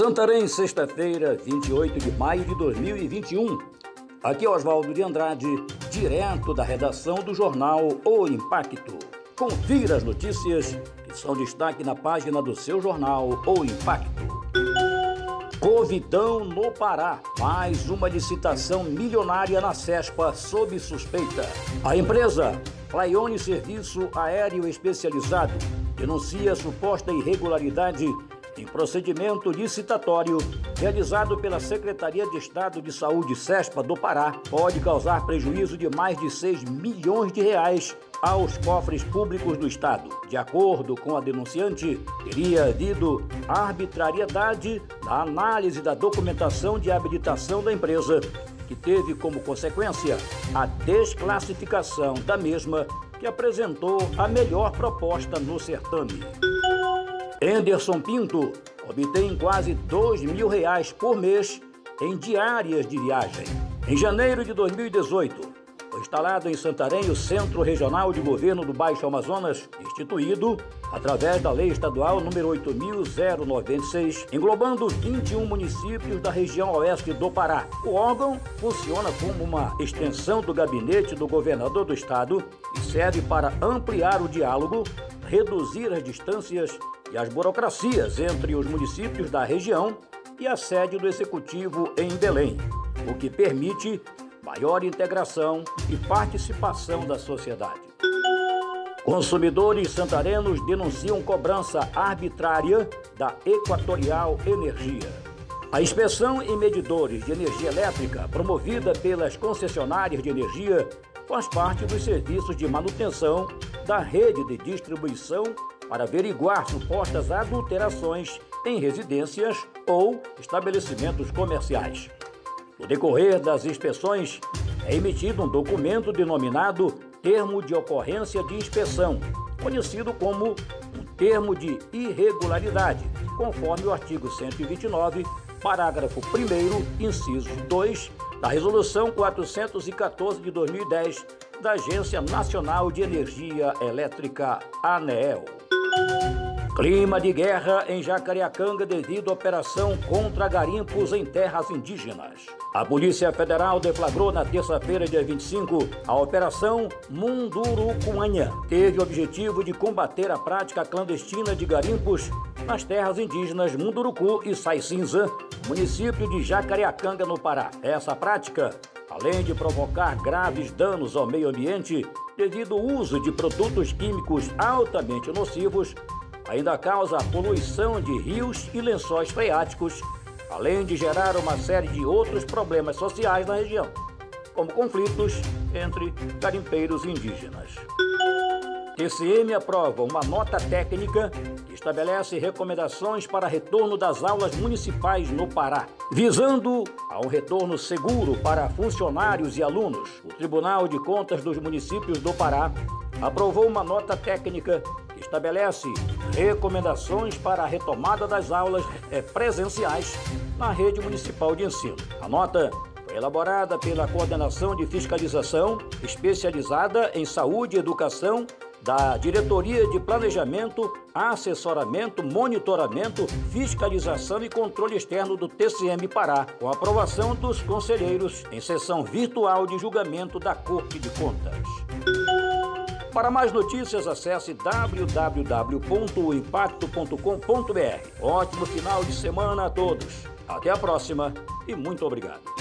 Santarém, sexta-feira, 28 de maio de 2021. Aqui é Oswaldo de Andrade, direto da redação do jornal O Impacto. Confira as notícias que são destaque na página do seu jornal O Impacto. Covidão no Pará. Mais uma licitação milionária na CESPA sob suspeita. A empresa Flaione Serviço Aéreo Especializado denuncia suposta irregularidade em procedimento licitatório realizado pela Secretaria de Estado de Saúde SESPA do Pará, pode causar prejuízo de mais de 6 milhões de reais aos cofres públicos do Estado. De acordo com a denunciante, teria havido arbitrariedade na análise da documentação de habilitação da empresa, que teve como consequência a desclassificação da mesma que apresentou a melhor proposta no certame. Anderson Pinto obtém quase dois mil reais por mês em diárias de viagem. Em janeiro de 2018, foi instalado em Santarém o Centro Regional de Governo do Baixo Amazonas, instituído através da Lei Estadual número 8096, englobando 21 municípios da região oeste do Pará. O órgão funciona como uma extensão do gabinete do governador do estado e serve para ampliar o diálogo, reduzir as distâncias e as burocracias entre os municípios da região e a sede do Executivo em Belém, o que permite maior integração e participação da sociedade. Consumidores santarenos denunciam cobrança arbitrária da Equatorial Energia. A inspeção em medidores de energia elétrica, promovida pelas concessionárias de energia, faz parte dos serviços de manutenção da rede de distribuição para averiguar supostas adulterações em residências ou estabelecimentos comerciais. No decorrer das inspeções, é emitido um documento denominado Termo de Ocorrência de Inspeção, conhecido como um termo de irregularidade, conforme o artigo 129, parágrafo 1, inciso 2 da Resolução 414 de 2010 da Agência Nacional de Energia Elétrica, ANEEL. Clima de guerra em Jacareacanga devido à operação contra garimpos em terras indígenas. A Polícia Federal deflagrou na terça-feira, dia 25, a Operação Mundurucunha. Teve o objetivo de combater a prática clandestina de garimpos nas terras indígenas Munduruku e Sai Cinza, município de Jacareacanga, no Pará. Essa prática além de provocar graves danos ao meio ambiente devido ao uso de produtos químicos altamente nocivos, ainda causa a poluição de rios e lençóis freáticos, além de gerar uma série de outros problemas sociais na região, como conflitos entre garimpeiros indígenas. TCM aprova uma nota técnica que estabelece recomendações para retorno das aulas municipais no Pará. Visando a um retorno seguro para funcionários e alunos, o Tribunal de Contas dos Municípios do Pará aprovou uma nota técnica que estabelece recomendações para a retomada das aulas eh, presenciais na rede municipal de ensino. A nota elaborada pela Coordenação de Fiscalização Especializada em Saúde e Educação da Diretoria de Planejamento, Assessoramento, Monitoramento, Fiscalização e Controle Externo do TCM Pará, com aprovação dos conselheiros em sessão virtual de julgamento da Corte de Contas. Para mais notícias, acesse www.impacto.com.br. Ótimo final de semana a todos. Até a próxima e muito obrigado.